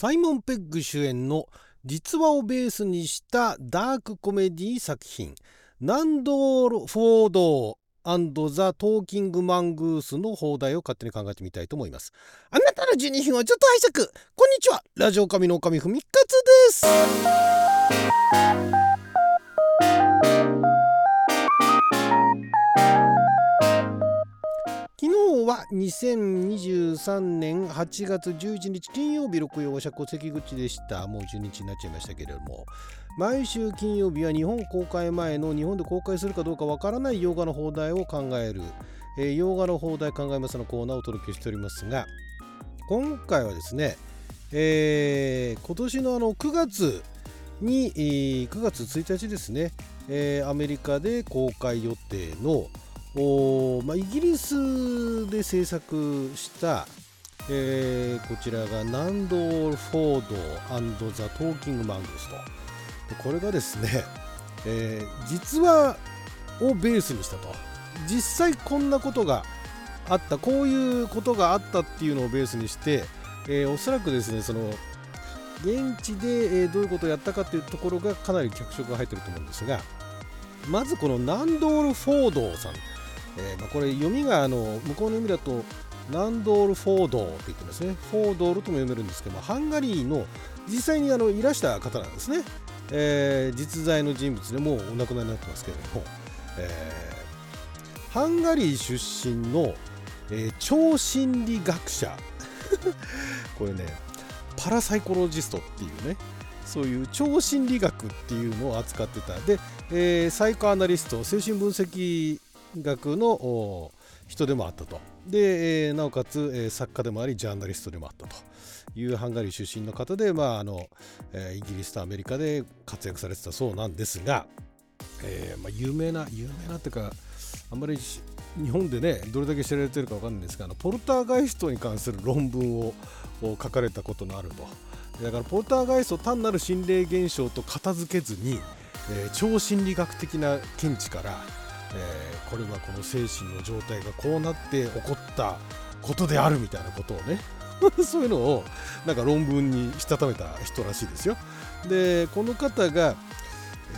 サイモン・ペッグ主演の実話をベースにしたダークコメディ作品ナンドール・フォードザ・トーキング・マングースの放題を勝手に考えてみたいと思います。あなたの12分をちょっと拝借。こんにちは。ラジオ神の神ふみかつです。2023年8月11日金曜日六曜社戸関口でした。もう12日になっちゃいましたけれども。毎週金曜日は日本公開前の日本で公開するかどうかわからない洋画の放題を考える、えー、洋画の放題考えますのコーナーをお届けしておりますが今回はですね、えー、今年のあの9月に、9月1日ですね、えー、アメリカで公開予定のおまあ、イギリスで制作した、えー、こちらがナンドール・フォードザ・トーキング・マングスと。でこれがですね、えー、実話をベースにしたと。実際こんなことがあった。こういうことがあったっていうのをベースにして、えー、おそらくですねその現地で、えどういうことをやったかっていうところがかなり脚色が入ってると思うんですがまずこのナンドール・フォードさんえーまあ、これ読みがあの向こうの意味だとナンドール・フォードって言ってますね。フォードールとも読めるんですけどもハンガリーの実際にあのいらした方なんですね、えー、実在の人物でもうお亡くなりになってますけれども、えー、ハンガリー出身の、えー、超心理学者。これねパラサイコロジストっていうねそういう超心理学っていうのを扱ってた。で、えー、サイコアナリスト精神分析学の人でもあったと。で、えー、なおかつ、えー、作家でもありジャーナリストでもあったと。いうハンガリー出身の方で、まああのえー、イギリスとアメリカで活躍されてたそうなんですが、えーまあ、有名な有名なっていうかあんまり日本でねどれだけ知られてるか分かんないんですがあのポルターガイストに関する論文を書かれたことのあると。だからポルターガイスト単なる心霊現象と片付けずに、えー、超心理学的な見地からえー、これはこの精神の状態がこうなって起こったことであるみたいなことをね そういうのをなんか論文にしたためた人らしいですよ。でこの方が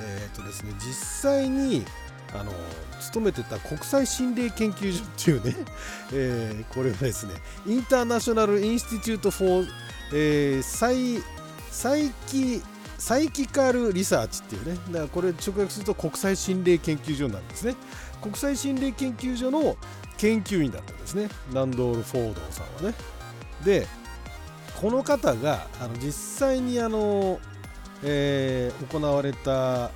えー、とですね実際にあの勤めてた国際心霊研究所っていうね、えー、これはですねInternational Institute for、えー、 Psy Psychi Psychical Research っていうね、だからこれ直訳すると国際心霊研究所なんですね。国際心霊研究所の研究員だったんですね、ナンドール・フォードさんはね。で、この方があの実際にあの、えー、行われた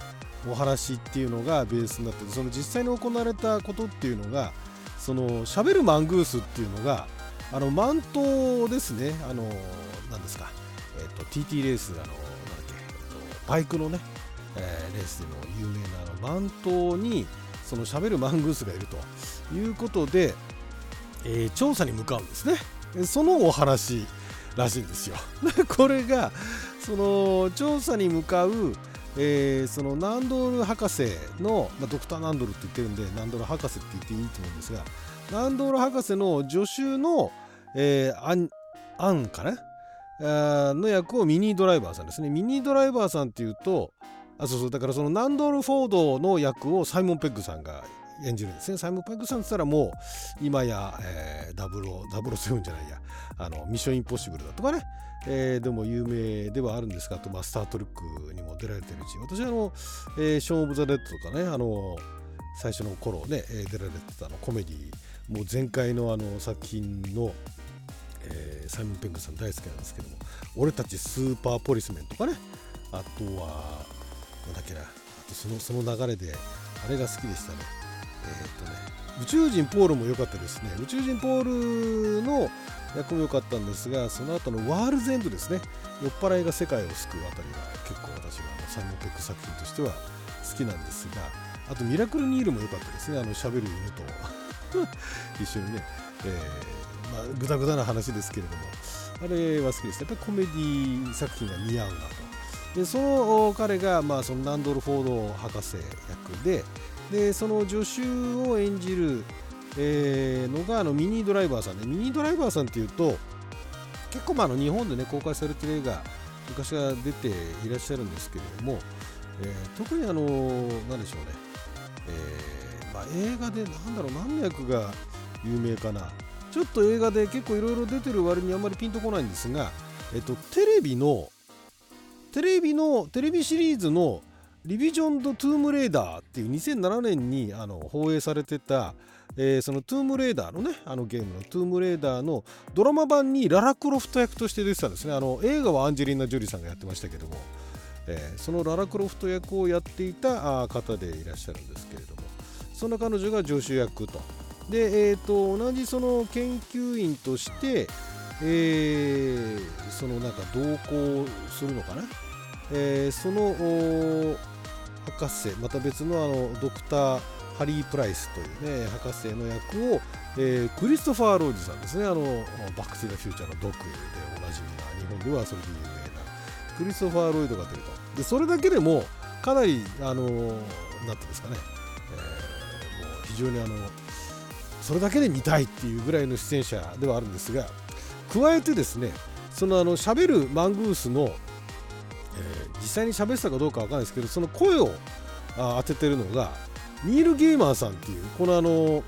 お話っていうのがベースになっててその実際に行われたことっていうのがそのしゃべるマングースっていうのがあのマントですねあの何ですか、えーと、TT レースあのバイクのね、えー、レースでも有名なあのマントにそのしゃべるマングースがいるということで、えー、調査に向かうんですね。そのお話らしいんですよ。これがその調査に向かう、えー、そのナンドール博士の、まあ、ドクターナンドルって言ってるんでナンドール博士って言っていいと思うんですがナンドール博士の助手の、えー、アンアンかな？の役をミニドライバーさんですね。ミニドライバーさんっていうと、あそうそうだからそのナンドル・フォードの役をサイモン・ペッグさんが演じるんですね。サイモン・ペッグさんって言ったらもう今や、えー、007じゃないやあのミッション・インポッシブルだとかね、えー、でも有名ではあるんですがあと、まあ、スター・トレックにも出られてるし私はあの、えー、ショーン・オブ・ザ・レッドとかねあの最初の頃ね出られてたのコメディもう前回のあの作品のえー、サイモン・ペングさん大好きなんですけども俺たちスーパーポリスメンとかねあとはなんだっけなあとそのその流れであれが好きでしたね。えー、っとね宇宙人ポールも良かったですね。宇宙人ポールの役も良かったんですがその後のワールズエンドですね。酔っ払いが世界を救うあたりが結構私はサイモン・ペック作品としては好きなんですがあとミラクル・ニールも良かったですね。あの喋る犬と。一緒にね、えー、ぐだぐだな話ですけれども、あれは好きです。やっぱりコメディ作品が似合うなと。で、その彼が、まあ、そのナンドル・フォード博士役で、で、その助手を演じる、えー、のがあのミニドライバーさんで、ミニドライバーさんっていうと、結構まあの日本でね公開されてる映画昔から出ていらっしゃるんですけれども、えー、特にあの何でしょうね、えー、まあ、映画でなんだろう何の役が有名かなちょっと映画で結構いろいろ出てる割にあんまりピンとこないんですが、えっと、テレビのテレビのテレビシリーズのリビジョンド・トゥームレーダーっていう2007年にあの放映されてた、えー、そのトゥームレーダーのねあのゲームのトゥームレーダーのドラマ版にララ・クロフト役として出てたんですね。あの映画はアンジェリーナ・ジョリーさんがやってましたけども、えー、そのララ・クロフト役をやっていた方でいらっしゃるんですけれども。そんな彼女が助手役と。で、えーと、同じその研究員として、えー、そのなんか同行するのかな、えー、その博士また別のあのドクターハリー・プライスというね博士の役を、えー、クリストファー・ロージさんですね。あのバック・トゥ・ザ・フューチャーのドクでおなじみな日本ではそれで有名なクリストファー・ロイドが出ると。でそれだけでもかなりあのなんていうんですかね、えー、もう非常にあのそれだけで見たいっていうぐらいの出演者ではあるんですが加えてですねそのあの喋るマングースのえー、実際に喋ってたかどうかわかんないですけどその声を当ててるのがニール・ゲーマーさんっていうこのあの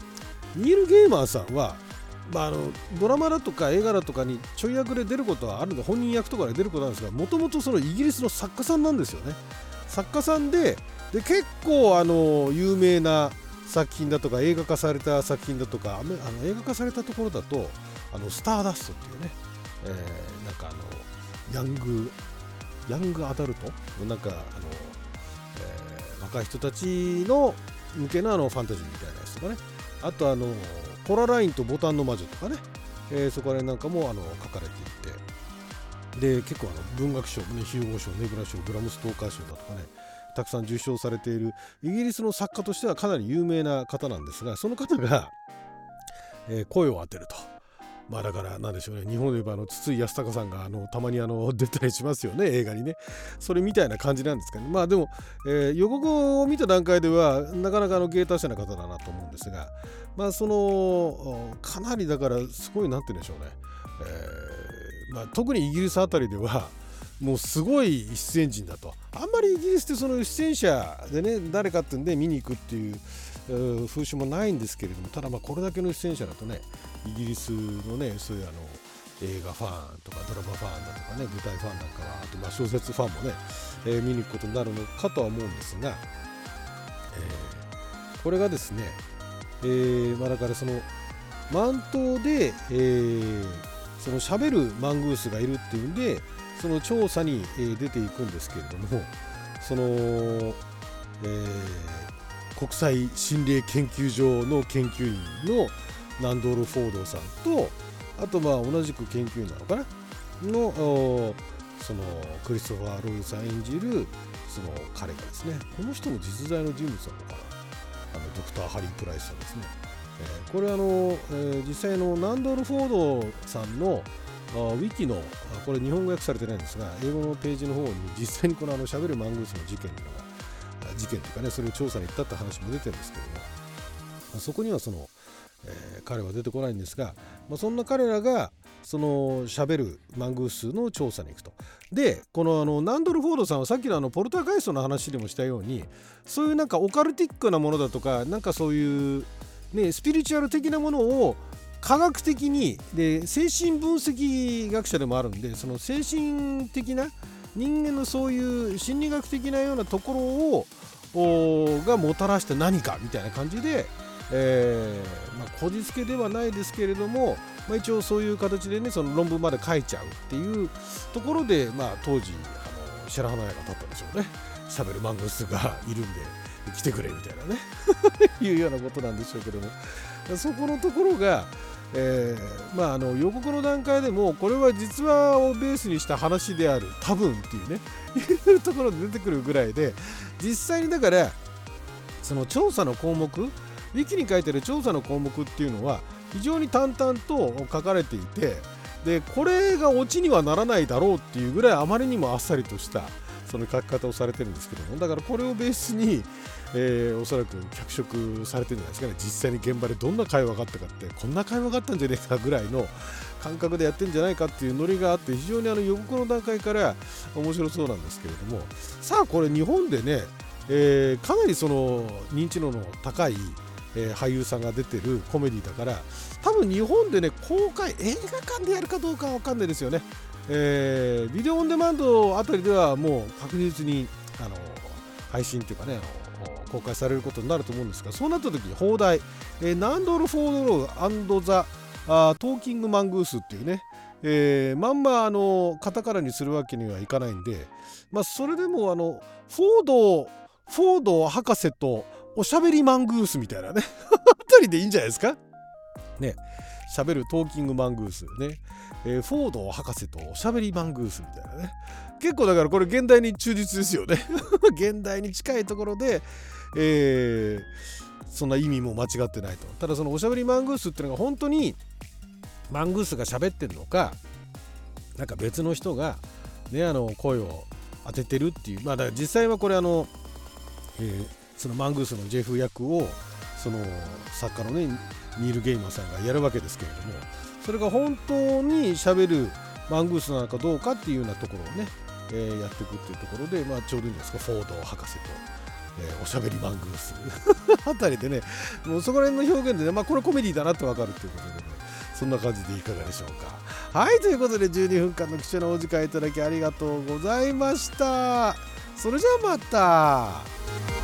ニール・ゲーマーさんは、まあ、あのドラマだとか映画だとかにちょい役で出ることはあるんで本人役とかで出ることなんですがもともとそのイギリスの作家さんなんですよね。作家さんでで結構あの有名な作品だとか映画化された作品だとかあの映画化されたところだとあのスターダストっていうね、えー、なんかあのヤングヤングアダルトなんかあの、えー、若い人たちの向けのあのファンタジーみたいなやつとかね。あとあのコララインとボタンの魔女とかね、えー、そこら辺なんかもあの書かれていて。で結構あの文学賞、ね、ヒューゴ賞ネブラ賞ブラムストーカー賞だとかね。たくさん受賞されている。イギリスの作家としてはかなり有名な方なんですがその方が、えー、声を当てると。まあだからなんでしょうね。日本で言えばあの筒井康隆さんがあのたまにあの 出たりしますよね。映画にね。それみたいな感じなんですかねまあでも、え、予告を見た段階ではなかなかあの芸達者な方だなと思うんですが。まあそのかなりだからすごいなんて言うんでしょうね、えまあ、特にイギリスあたりではもうすごい出演陣だと。あんまりイギリスってその出演者でね誰かってんで見に行くっていう風習もないんですけれどもただまあこれだけの出演者だとねイギリスのねそういうあの映画ファンとかドラマファンだとかね舞台ファンなんかはあとまあ小説ファンもね、えー、見に行くことになるのかとは思うんですが、えー、これがですね、えーまあ、だからそのマントで、えー、その喋るマングースがいるっていうんでその調査に、え出ていくんですけれどもその、えー国際心霊研究所の研究員のナンドール・フォードさんとあとまあ同じく研究員なのかな？のそのクリストファー・ロイさん演じるその彼がですねこの人も実在の人物なのかな？あのドクター・ハリー・プライスさんですね、えー、これあの、えー、実際のナンドル・フォードさんのウィキのこれ日本語訳されてないんですが英語のページの方に実際にこのあの喋るマングースの事件というの事件というかねそれを調査に行ったって話も出てるんですけども、そこにはその、えー、彼は出てこないんですが、まあ、そんな彼らがその喋るマングースの調査に行くと。でこのあのナンドル・フォードさんはさっきのあのポルターガイストの話でもしたようにそういうなんかオカルティックなものだとかなんかそういう、ね、スピリチュアル的なものを科学的にで精神分析学者でもあるんでその精神的な人間のそういう心理学的なようなところをがもたらして何かみたいな感じで、えーまあ、こじつけではないですけれども、まあ、一応そういう形でねその論文まで書いちゃうっていうところで、まあ、当時あの白羽の矢が立ったんでしょうね。しゃべるマングスがいるんで。来てくれみたいなね。いうようなことなんでしょうけども。そこのところがえー、まあ、あの予告の段階でもこれは実話をベースにした話である多分っていうね。いうところで出てくるぐらいで実際にだからその調査の項目ウィキに書いてる調査の項目っていうのは非常に淡々と書かれていてでこれがオチにはならないだろうっていうぐらいあまりにもあっさりとしたその書き方をされてるんですけどもだからこれをベースに、えー、おそらく脚色されてるんじゃないですかね。実際に現場でどんな会話があったかってこんな会話があったんじゃねえかぐらいの 感覚でやってるんじゃないかっていうノリがあって非常にあの予告の段階から面白そうなんですけれどもさあこれ日本でね、えー、かなりその認知度の高いえ、俳優さんが出てるコメディだから多分日本でね公開映画館でやるかどうかは分かんないですよね。えー、ビデオオンデマンドあたりではもう確実にあの配信というかね公開されることになると思うんですがそうなった時に放題、ナンドル・フォード・ローザ・トーキング・マングースっていうね、えー、まんまあのカタカナにするわけにはいかないんで、まあ、それでもあのフォードフォード博士とおしゃべりマングースみたいなね。あたりでいいんじゃないですか？ね。喋るトーキングマングースね。えー、フォード博士とおしゃべりマングースみたいなね。結構だからこれ現代に忠実ですよね。現代に近いところで、えー、そんな意味も間違ってないと。ただそのおしゃべりマングースっていうのが本当にマングースが喋ってるのかなんか別の人がねあの声を当ててるっていう。まあだから実際はこれあの、えー、そのマングースのジェフ役をその作家のねニール・ゲイマンさんがやるわけですけれどもそれが本当にしゃべるマングースなのかどうかっていうようなところをね、えー、やっていくっていうところで、まあ、ちょうどいいんですか。フォード博士と、えー、おしゃべりマングースあたりでねもうそこら辺の表現でね、まあ、これコメディだなってわかるっていうことでねそんな感じでいかがでしょうか。はいということで12分間の貴重なお時間いただきありがとうございました。それじゃあまた。